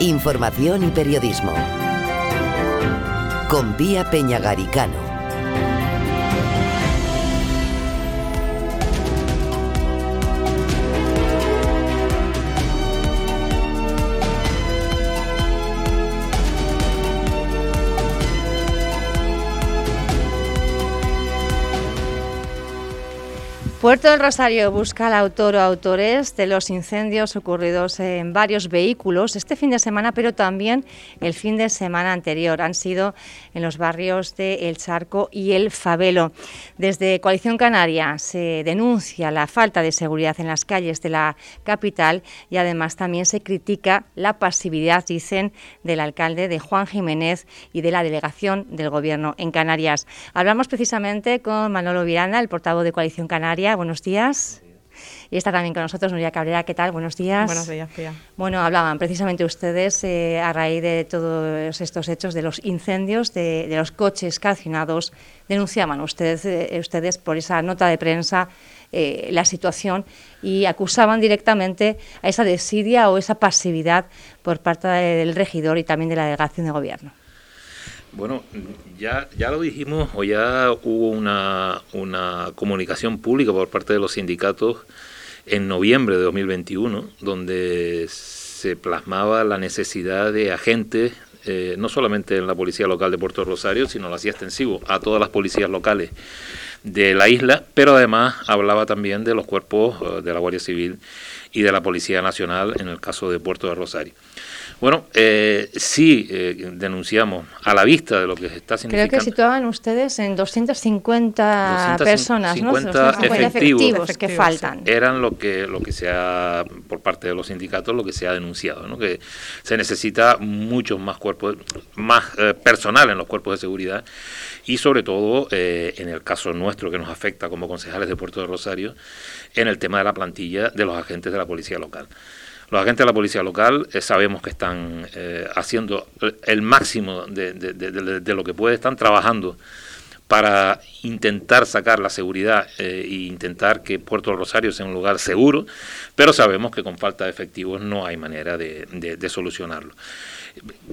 Información y periodismo. Con Vía Peñagaricano. Puerto del Rosario busca al autor o autores de los incendios ocurridos en varios vehículos este fin de semana, pero también el fin de semana anterior. Han sido en los barrios de El Charco y El Fabelo. Desde Coalición Canaria se denuncia la falta de seguridad en las calles de la capital y además también se critica la pasividad, dicen, del alcalde de Juan Jiménez y de la delegación del Gobierno en Canarias. Hablamos precisamente con Manolo Virana, el portavoz de Coalición Canaria buenos días. Y está también con nosotros Nuria Cabrera, ¿qué tal? Buenos días. Buenos días, Pia. Bueno, hablaban precisamente ustedes eh, a raíz de todos estos hechos de los incendios, de, los coches calcinados. Denunciaban ustedes, eh, ustedes por esa nota de prensa eh, la situación y acusaban directamente a esa desidia o esa pasividad por parte del regidor y también de la delegación de gobierno. Bueno, ya, ya lo dijimos, o ya hubo una, una comunicación pública por parte de los sindicatos en noviembre de 2021, donde se plasmaba la necesidad de agentes, eh, no solamente en la Policía Local de Puerto Rosario, sino lo hacía extensivo a todas las policías locales de la isla, pero además hablaba también de los cuerpos eh, de la Guardia Civil y de la Policía Nacional en el caso de Puerto de Rosario. Bueno, eh, sí eh, denunciamos a la vista de lo que está significando. Creo que situaban ustedes en 250 personas, 50 ¿no? efectivos, que faltan. Eran lo que lo que se ha por parte de los sindicatos lo que se ha denunciado, ¿no? Que se necesita muchos más cuerpos, más eh, personal en los cuerpos de seguridad y sobre todo eh, en el caso nuestro que nos afecta como concejales de Puerto de Rosario en el tema de la plantilla de los agentes de la policía local. Los agentes de la policía local eh, sabemos que están eh, haciendo el máximo de, lo que puede, están trabajando para intentar sacar la seguridad e intentar que Puerto Rosario sea un lugar seguro, pero sabemos que con falta de efectivos no hay manera de, solucionarlo.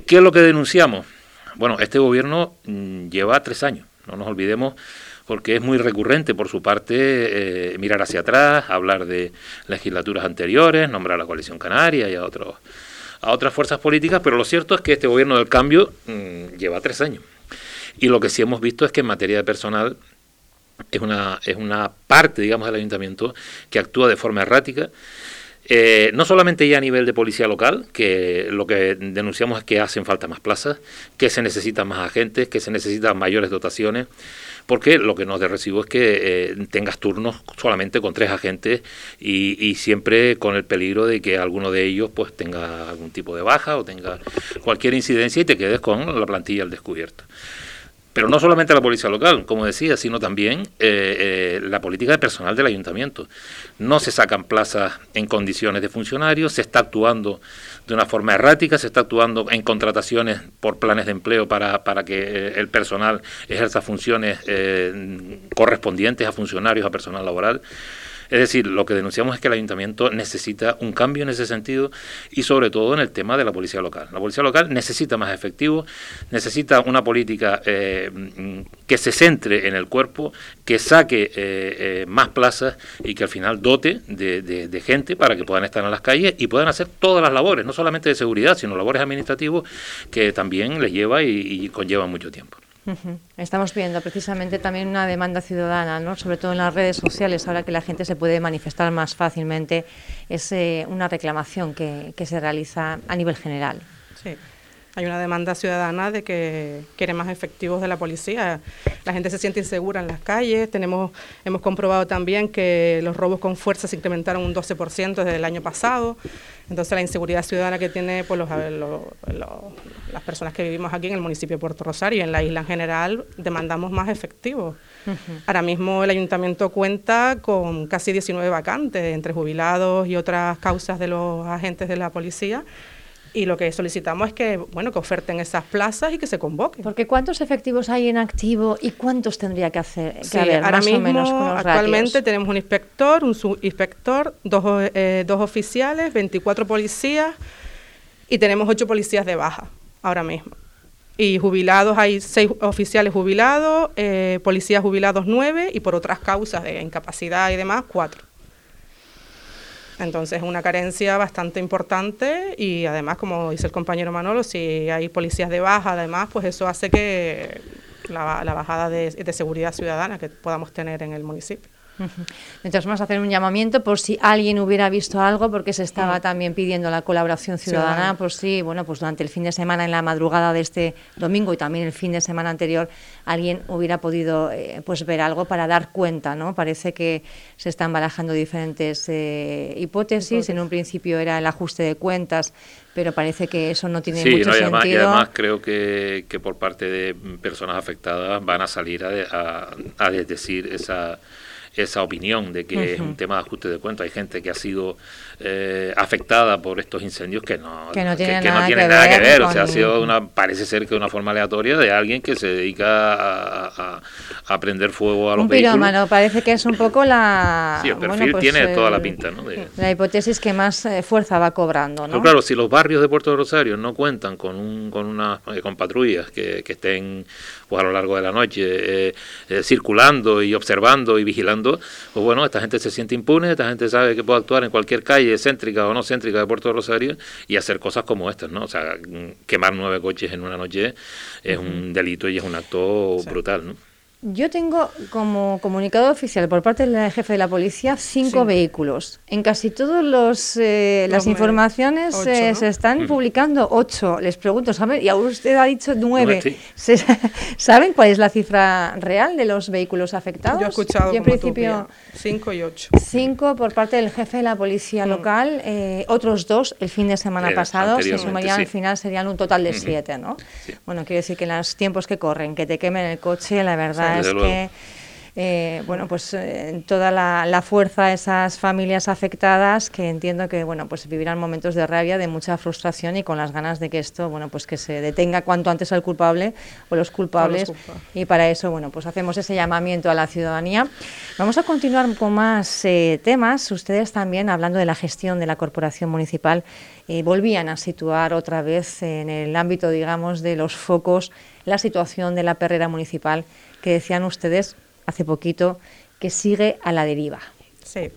¿Qué es lo que denunciamos? Bueno, este gobierno mm, lleva tres años, no nos olvidemos porque es muy recurrente por su parte eh, mirar hacia atrás, hablar de legislaturas anteriores, nombrar a la coalición canaria y a otros a otras fuerzas políticas, pero lo cierto es que este gobierno del cambio mm, lleva tres años. Y lo que sí hemos visto es que en materia de personal es una, es una parte, digamos, del ayuntamiento que actúa de forma errática. Eh, no solamente ya a nivel de policía local, que lo que denunciamos es que hacen falta más plazas, que se necesitan más agentes, que se necesitan mayores dotaciones porque lo que nos de recibo es que eh, tengas turnos solamente con tres agentes y, siempre con el peligro de que alguno de ellos pues tenga algún tipo de baja o tenga cualquier incidencia y te quedes con la plantilla al descubierto. Pero no solamente la policía local, como decía, sino también eh, eh, la política de personal del ayuntamiento. No se sacan plazas en condiciones de funcionarios, se está actuando de una forma errática, se está actuando en contrataciones por planes de empleo para, para que eh, el personal ejerza funciones eh, correspondientes a funcionarios, a personal laboral. Es decir, lo que denunciamos es que el ayuntamiento necesita un cambio en ese sentido y sobre todo en el tema de la policía local. La policía local necesita más efectivos, necesita una política eh, que se centre en el cuerpo, que saque eh, eh, más plazas y que al final dote de, gente para que puedan estar en las calles y puedan hacer todas las labores, no solamente de seguridad, sino labores administrativas que también les lleva y, y conllevan mucho tiempo. Estamos viendo precisamente también una demanda ciudadana, ¿no? sobre todo en las redes sociales, ahora que la gente se puede manifestar más fácilmente, es eh, una reclamación que, que, se realiza a nivel general. Sí. Hay una demanda ciudadana de que quiere más efectivos de la policía. La gente se siente insegura en las calles. Tenemos, hemos comprobado también que los robos con fuerza se incrementaron un 12% desde el año pasado. Entonces la inseguridad ciudadana que tiene pues, los, las personas que vivimos aquí en el municipio de Puerto Rosario y en la isla en general demandamos más efectivos. Ahora mismo el ayuntamiento cuenta con casi 19 vacantes entre jubilados y otras causas de los agentes de la policía y lo que solicitamos es que bueno que oferten esas plazas y que se convoquen. Porque ¿cuántos efectivos hay en activo y cuántos tendría que hacer que haber, ahora mismo, o menos actualmente tenemos un inspector, un subinspector, dos, eh, dos oficiales, 24 policías y tenemos ocho policías de baja ahora mismo. Y jubilados, hay seis oficiales jubilados, eh, policías jubilados nueve y por otras causas de incapacidad y demás, cuatro. Entonces es una carencia bastante importante y además, como dice el compañero Manolo, si hay policías de baja, además, pues eso hace que la, bajada de seguridad ciudadana que podamos tener en el municipio. Entonces vamos a hacer un llamamiento por si alguien hubiera visto algo, porque se estaba mm. también pidiendo la colaboración ciudadana, por si, bueno, pues durante el fin de semana, en la madrugada de este domingo y también el fin de semana anterior, alguien hubiera podido eh, pues ver algo para dar cuenta, ¿no? Parece que se están barajando diferentes eh, hipótesis. En un principio era el ajuste de cuentas, pero parece que eso no tiene mucho sentido. Y además creo que, que, por parte de personas afectadas van a salir a, a, a decir esa esa opinión de que es un tema de ajuste de cuentas. Hay gente que ha sido eh, afectada por estos incendios que no, que no tiene, nada, que ver. O sea, ha sido una, parece ser que una forma aleatoria de alguien que se dedica a, a, prender fuego a los un pirómano, parece que es un poco la... Sí, el perfil pues, tiene toda la eh, pinta, ¿no? la hipótesis que más eh, fuerza va cobrando, ¿no? claro, si los barrios de Puerto Rosario no cuentan con, un, con, una, con patrullas que, que estén pues, a lo largo de la noche circulando y observando y vigilando, pues bueno, esta gente se siente impune, esta gente sabe que puede actuar en cualquier calle céntrica o no céntrica de Puerto Rosario y hacer cosas como estas, ¿no? O sea, quemar nueve coches en una noche es un delito y es un acto brutal, ¿no? Yo tengo como comunicado oficial por parte del jefe de la policía cinco vehículos. En casi todas eh, las informaciones eh, se están publicando ocho. Les pregunto, ¿saben? Y ahora usted ha dicho nueve. ¿Saben cuál es la cifra real de los vehículos afectados? Yo he escuchado en principio cinco y ocho. Cinco por parte del jefe de la policía mm. local, eh, otros dos el fin de semana pasado. Se sumarían al final serían un total de siete, ¿no? Bueno, quiere decir que en los tiempos que corren, que te quemen el coche, la verdad es que eh, bueno, pues eh, toda la, fuerza de esas familias afectadas que entiendo que bueno, pues vivirán momentos de rabia, de mucha frustración y con las ganas de que esto, bueno, pues que se detenga cuanto antes al culpable o los culpables y para eso, bueno, pues hacemos ese llamamiento a la ciudadanía. Vamos a continuar con más eh, temas. Ustedes también hablando de la gestión de la corporación municipal volvían a situar otra vez en el ámbito, digamos, de los focos la situación de la perrera municipal que decían ustedes hace poquito que sigue a la deriva. Sí,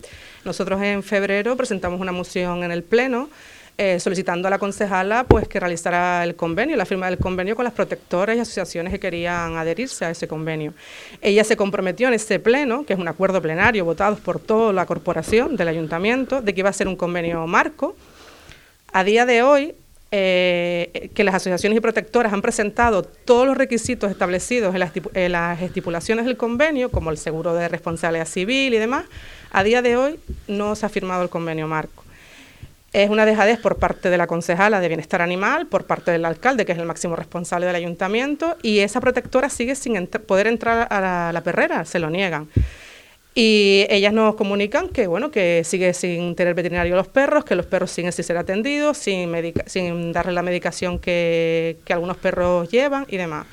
nosotros en febrero presentamos una moción en el Pleno eh, solicitando a la concejala pues que realizara el convenio, la firma del convenio con las protectoras y asociaciones que querían adherirse a ese convenio. Ella se comprometió en ese pleno, que es un acuerdo plenario votado por toda la corporación del ayuntamiento, de que iba a ser un convenio marco. A día de hoy eh, que las asociaciones y protectoras han presentado todos los requisitos establecidos en las, estipulaciones del convenio, como el seguro de responsabilidad civil y demás, a día de hoy no se ha firmado el convenio marco. Es una dejadez por parte de la concejala de Bienestar Animal, por parte del alcalde, que es el máximo responsable del ayuntamiento, y esa protectora sigue sin poder entrar a la perrera, se lo niegan. Y ellas nos comunican que bueno que sigue sin tener veterinario los perros, que los perros siguen sin ser atendidos, sin, sin darle la medicación que, que algunos perros llevan y demás.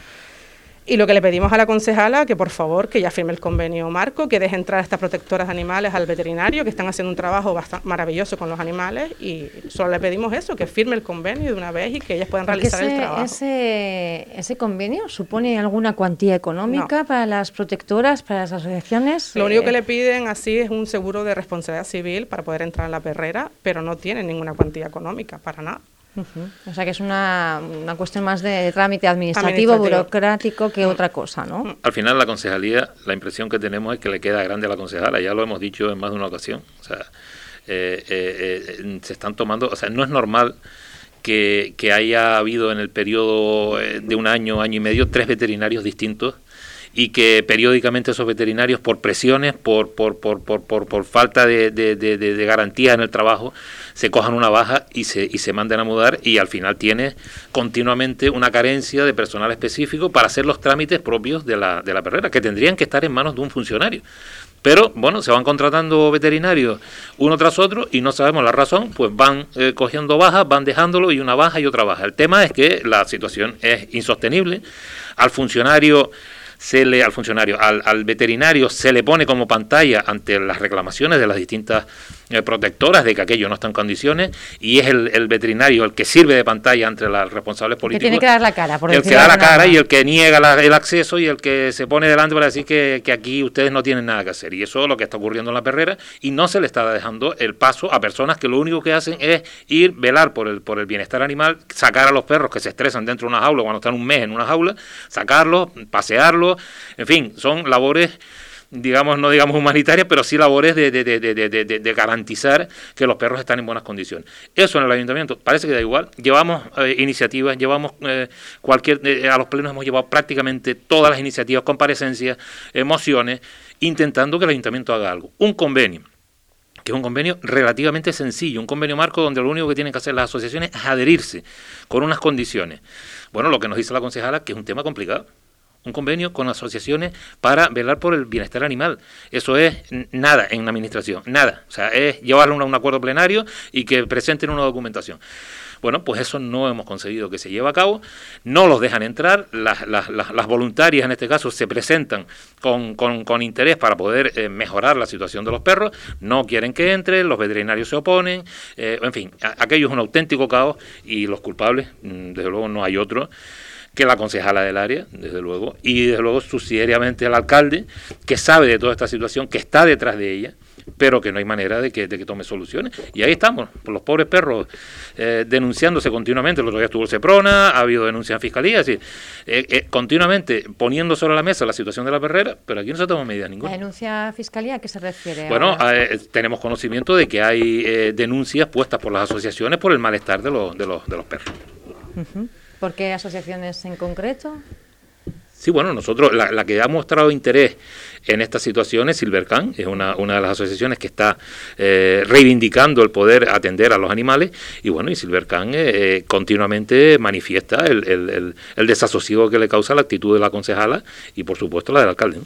Y lo que le pedimos a la concejala, que por favor, que ya firme el convenio marco, que deje entrar a estas protectoras de animales al veterinario, que están haciendo un trabajo bastante maravilloso con los animales, y solo le pedimos eso, que firme el convenio de una vez y que ellas puedan realizar el trabajo. Ese, ¿Ese convenio supone alguna cuantía económica para las protectoras, para las asociaciones? Lo único que eh, le piden así es un seguro de responsabilidad civil para poder entrar en la perrera, pero no tienen ninguna cuantía económica, para nada. O sea que es una, una, cuestión más de trámite administrativo, burocrático que otra cosa, ¿no? Mm. Al final la concejalía, la impresión que tenemos es que le queda grande a la concejala, ya lo hemos dicho en más de una ocasión. O sea, eh, eh, eh, se están tomando, o sea, no es normal que, que haya habido en el periodo de un año, año y medio, tres veterinarios distintos y que periódicamente esos veterinarios, por presiones, por, por, por, por, por, falta de, de, de, garantía en el trabajo, se cojan una baja y se, y se manden a mudar y al final tiene continuamente una carencia de personal específico para hacer los trámites propios de la, de la perrera, que tendrían que estar en manos de un funcionario. Pero bueno, se van contratando veterinarios uno tras otro y no sabemos la razón, pues van eh, cogiendo bajas, van dejándolo y una baja y otra baja. El tema es que la situación es insostenible. Al funcionario se le, al funcionario, al, al, veterinario se le pone como pantalla ante las reclamaciones de las distintas eh, protectoras de que aquello no está en condiciones y es el, veterinario el que sirve de pantalla entre los responsables políticos. Que tiene que dar la cara, por El que da la cara y el que niega el acceso y el que se pone delante para decir que, que, aquí ustedes no tienen nada que hacer. Y eso es lo que está ocurriendo en la perrera y no se le está dejando el paso a personas que lo único que hacen es ir, velar por el, por el bienestar animal, sacar a los perros que se estresan dentro de una jaula cuando están un mes en una jaula, sacarlos, pasearlos, en fin, son labores digamos, no digamos humanitarias, pero sí labores de, de, de, de, garantizar que los perros están en buenas condiciones. Eso en el ayuntamiento parece que da igual. Llevamos eh, iniciativas, llevamos eh, cualquier, eh, a los plenos hemos llevado prácticamente todas las iniciativas, comparecencias, emociones, intentando que el ayuntamiento haga algo. Un convenio que es un convenio relativamente sencillo, un convenio marco donde lo único que tienen que hacer las asociaciones es adherirse con unas condiciones. Bueno, lo que nos dice la concejala que es un tema complicado un convenio con asociaciones para velar por el bienestar animal. Eso es nada en la administración, nada. O sea, es llevarlo a un acuerdo plenario y que presenten una documentación. Bueno, pues eso no hemos conseguido que se lleve a cabo, no los dejan entrar, las, las, voluntarias en este caso se presentan con, con, interés para poder eh, mejorar la situación de los perros, no quieren que entre, los veterinarios se oponen, eh, en fin, aquello es un auténtico caos y los culpables, mm, desde luego no hay otro que la concejala del área, desde luego, y desde luego subsidiariamente el alcalde, que sabe de toda esta situación, que está detrás de ella, pero que no hay manera de que, de que tome soluciones. Y ahí estamos, los pobres perros eh, denunciándose continuamente. El otro día estuvo el Seprona, ha habido denuncias en fiscalía, decir, eh, eh, continuamente poniendo sobre la mesa la situación de la perrera, pero aquí no se toma medida ninguna. ¿La denuncia a fiscalía a qué se refiere? Bueno, tenemos conocimiento de que hay denuncias puestas por las asociaciones por el malestar de los, de los, de los perros. ¿Por qué asociaciones en concreto? Sí, bueno, nosotros, la, que ha mostrado interés en esta situación es Silvercan, es una, una de las asociaciones que está eh, reivindicando el poder atender a los animales, y bueno, y Silvercan eh, eh, continuamente manifiesta el, el, el, desasosiego que le causa la actitud de la concejala y por supuesto la del alcalde.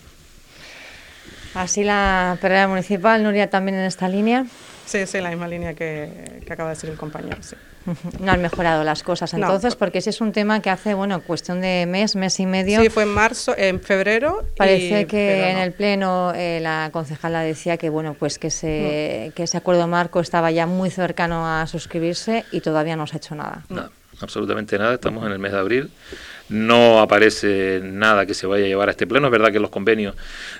Así la perrera municipal, Nuria, también en esta línea. Sí, sí, la misma línea que, que acaba de decir el compañero, sí. No han mejorado las cosas entonces, porque ese es un tema que hace, bueno, cuestión de mes, mes y medio. Sí, fue en marzo, en febrero. Parece que en el Pleno eh, la concejala decía que, bueno, pues que, ese, que ese acuerdo marco estaba ya muy cercano a suscribirse y todavía no se ha hecho nada. No, absolutamente nada. Estamos en el mes de abril no aparece nada que se vaya a llevar a este pleno. Es verdad que los convenios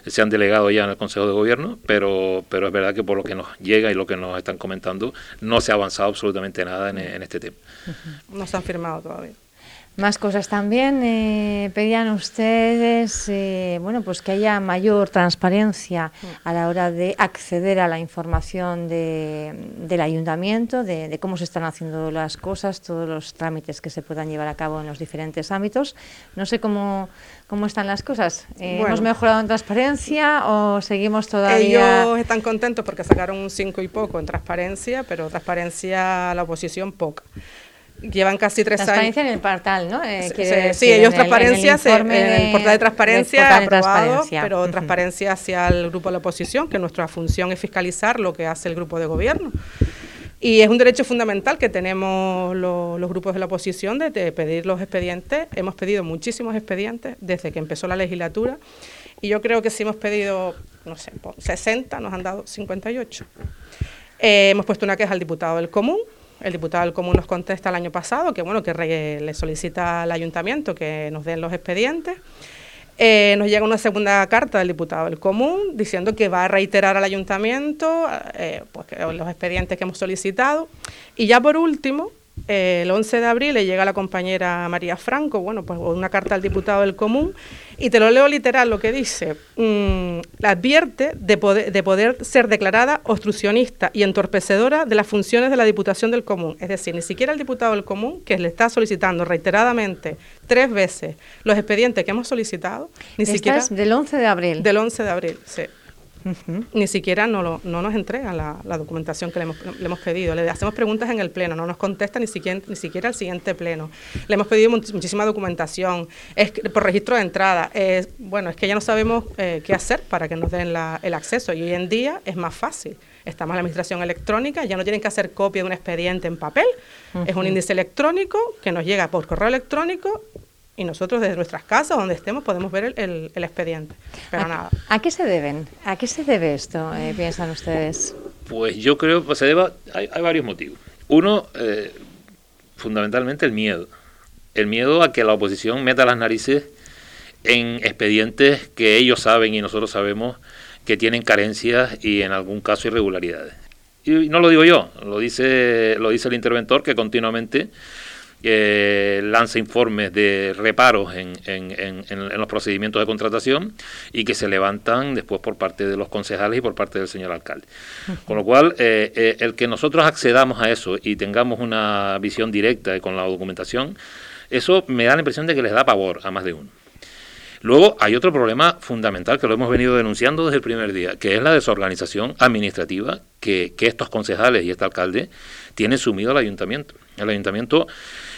se han delegado ya en el Consejo de Gobierno, pero, pero es verdad que por lo que nos llega y lo que nos están comentando, no se ha avanzado absolutamente nada en, en este tema. No se han firmado todavía. Más cosas también. Eh, pedían ustedes, eh, bueno, pues que haya mayor transparencia a la hora de acceder a la información del ayuntamiento, de, cómo se están haciendo las cosas, todos los trámites que se puedan llevar a cabo en los diferentes ámbitos. No sé cómo, cómo están las cosas. Eh, ¿Hemos mejorado en transparencia o seguimos todavía...? Ellos están contentos porque sacaron un 5 y poco en transparencia, pero transparencia a la oposición poca llevan casi tres años. Transparencia en el portal, ¿no? Eh, sí, ellos transparencia, en el, portal de transparencia aprobado, pero transparencia hacia el grupo de la oposición, que nuestra función es fiscalizar lo que hace el grupo de gobierno. Y es un derecho fundamental que tenemos los, grupos de la oposición de, pedir los expedientes. Hemos pedido muchísimos expedientes desde que empezó la legislatura y yo creo que si hemos pedido, no sé, 60, nos han dado 58. Eh, hemos puesto una queja al diputado del Común, el diputado del Común nos contesta el año pasado que bueno que le solicita al ayuntamiento que nos den los expedientes. Eh, nos llega una segunda carta del diputado del Común diciendo que va a reiterar al ayuntamiento eh, pues, los expedientes que hemos solicitado. Y ya por último, el 11 de abril le llega a la compañera María Franco, bueno, pues una carta al diputado del Común, y te lo leo literal lo que dice. Mm, advierte de poder, de poder ser declarada obstruccionista y entorpecedora de las funciones de la Diputación del Común. Es decir, ni siquiera el diputado del Común, que le está solicitando reiteradamente tres veces los expedientes que hemos solicitado, ni siquiera... Es del 11 de abril. Del 11 de abril, sí. Ni siquiera no, no nos entrega la, documentación que le hemos, le hemos, pedido. Le hacemos preguntas en el pleno, no nos contesta ni siquiera, ni siquiera al siguiente pleno. Le hemos pedido muchísima documentación es, por registro de entrada. bueno, es que ya no sabemos eh, qué hacer para que nos den el acceso y hoy en día es más fácil. Estamos en la administración electrónica, ya no tienen que hacer copia de un expediente en papel, es un índice electrónico que nos llega por correo electrónico y nosotros desde nuestras casas, donde estemos, podemos ver el, expediente. Pero ¿A, nada. ¿A qué se deben? ¿A qué se debe esto, eh, piensan ustedes? Pues yo creo que se deba, hay, varios motivos. Uno, eh, fundamentalmente el miedo. El miedo a que la oposición meta las narices en expedientes que ellos saben y nosotros sabemos que tienen carencias y en algún caso irregularidades. Y no lo digo yo, lo dice, lo dice el interventor que continuamente eh, lanza informes de reparos en, en, los procedimientos de contratación y que se levantan después por parte de los concejales y por parte del señor alcalde. Con lo cual, eh, eh, el que nosotros accedamos a eso y tengamos una visión directa con la documentación, eso me da la impresión de que les da pavor a más de uno. Luego hay otro problema fundamental que lo hemos venido denunciando desde el primer día, que es la desorganización administrativa que, que estos concejales y este alcalde tienen sumido al ayuntamiento. El ayuntamiento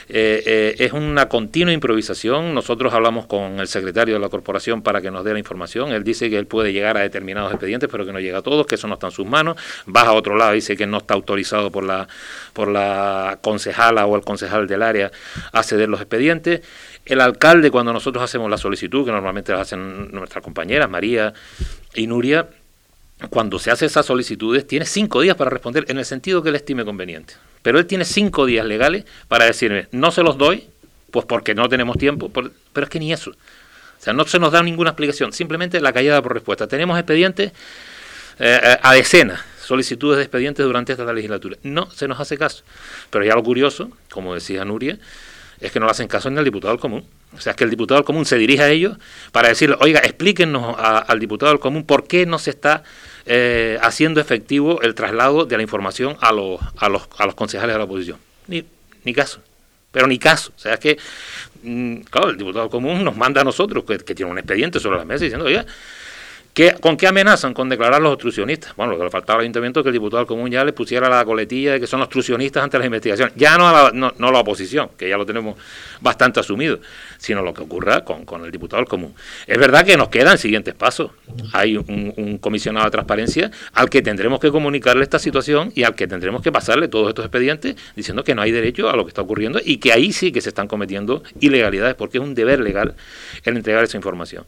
eh, eh, es una continua improvisación. Nosotros hablamos con el secretario de la corporación para que nos dé la información. Él dice que él puede llegar a determinados expedientes, pero que no llega a todos, que eso no está en sus manos. Baja a otro lado, dice que no está autorizado por la, por la concejala o el concejal del área a ceder los expedientes. El alcalde, cuando nosotros hacemos la solicitud, que normalmente la hacen nuestras compañeras, María y Nuria, cuando se hace esas solicitudes, tiene cinco días para responder en el sentido que él estime conveniente. Pero él tiene cinco días legales para decirme, no se los doy, pues porque no tenemos tiempo, pero es que ni eso. O sea, no se nos da ninguna explicación, simplemente la callada por respuesta. Tenemos expedientes eh, eh, a decenas, solicitudes de expedientes durante esta legislatura. No se nos hace caso. Pero ya lo curioso, como decía Nuria, es que no le hacen caso ni al diputado del común. O sea, es que el diputado del común se dirige a ellos para decirle, oiga, explíquenos al diputado del común por qué no se está eh, haciendo efectivo el traslado de la información a los, a los, a los concejales de la oposición. Ni, ni caso. Pero ni caso. O sea, que, mm, claro, el diputado común nos manda a nosotros, que, tiene un expediente sobre la mesa, diciendo, oiga, ¿Con qué amenazan? Con declarar los obstruccionistas. Bueno, lo que le faltaba al ayuntamiento es que el diputado del común ya le pusiera la coletilla de que son obstruccionistas ante las investigaciones. Ya no, la, no, la oposición, que ya lo tenemos bastante asumido, sino lo que ocurra con, con, el diputado del común. Es verdad que nos quedan siguientes pasos. Hay un, comisionado de transparencia al que tendremos que comunicarle esta situación y al que tendremos que pasarle todos estos expedientes diciendo que no hay derecho a lo que está ocurriendo y que ahí sí que se están cometiendo ilegalidades porque es un deber legal el entregar esa información.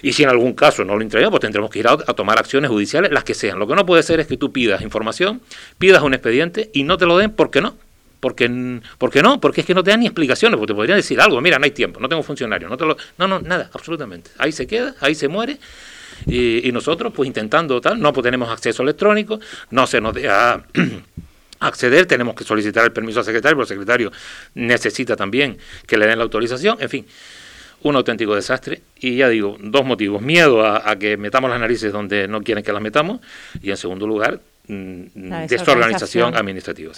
Y si en algún caso no lo entregamos, tendremos que ir a, tomar acciones judiciales, las que sean. Lo que no puede ser es que tú pidas información, pidas un expediente y no te lo den porque no. Porque, porque no, porque es que no te dan ni explicaciones, porque te podrían decir algo, mira, no hay tiempo, no tengo funcionario, no te lo, no, no, nada, absolutamente. Ahí se queda, ahí se muere, y, nosotros, pues intentando tal, no pues, tenemos acceso electrónico, no se nos deja acceder, tenemos que solicitar el permiso al secretario, pero el secretario necesita también que le den la autorización, en fin un auténtico desastre. Y ya digo, dos motivos. Miedo a, que metamos las narices donde no quieren que las metamos. Y en segundo lugar, mm, desorganización administrativa.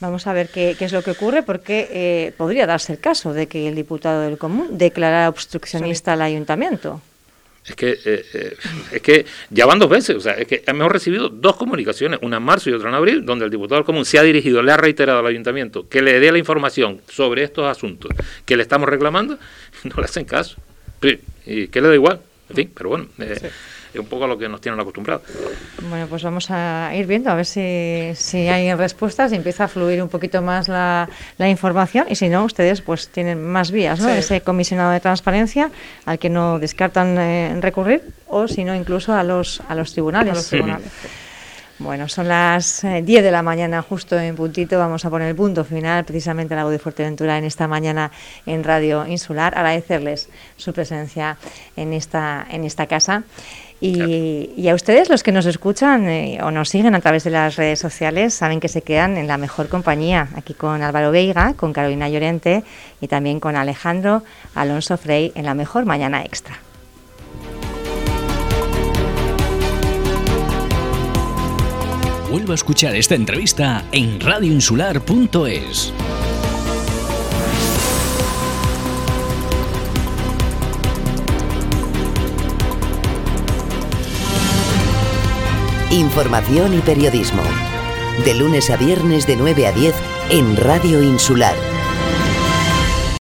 Vamos a ver qué, es lo que ocurre, porque eh, podría darse el caso de que el diputado del común declarara obstruccionista al ayuntamiento. Es que, eh, eh, es que ya van dos veces, o sea, es que hemos recibido dos comunicaciones, una en marzo y otra en abril, donde el diputado del común se ha dirigido, le ha reiterado al ayuntamiento que le dé la información sobre estos asuntos que le estamos reclamando, no le hacen caso. Y que le da igual, en fin, pero bueno. Eh, es un poco a lo que nos tienen acostumbrados. Bueno, pues vamos a ir viendo a ver si, si hay respuestas y empieza a fluir un poquito más la, la información y si no, ustedes pues tienen más vías, ¿no? Ese comisionado de transparencia al que no descartan eh, recurrir o si no incluso a los, a los tribunales. A los tribunales. Bueno, son las 10 eh, de la mañana, justo en puntito. Vamos a poner el punto final precisamente en la voz de Fuerteventura en esta mañana en Radio Insular. Agradecerles su presencia en esta, en esta casa. Y, a ustedes, los que nos escuchan eh, o nos siguen a través de las redes sociales, saben que se quedan en la mejor compañía, aquí con Álvaro Veiga, con Carolina Llorente y también con Alejandro Alonso Frey en la mejor mañana extra. Vuelvo a escuchar esta entrevista en radioinsular.es. Información y periodismo. De lunes a viernes de 9 a 10 en Radio Insular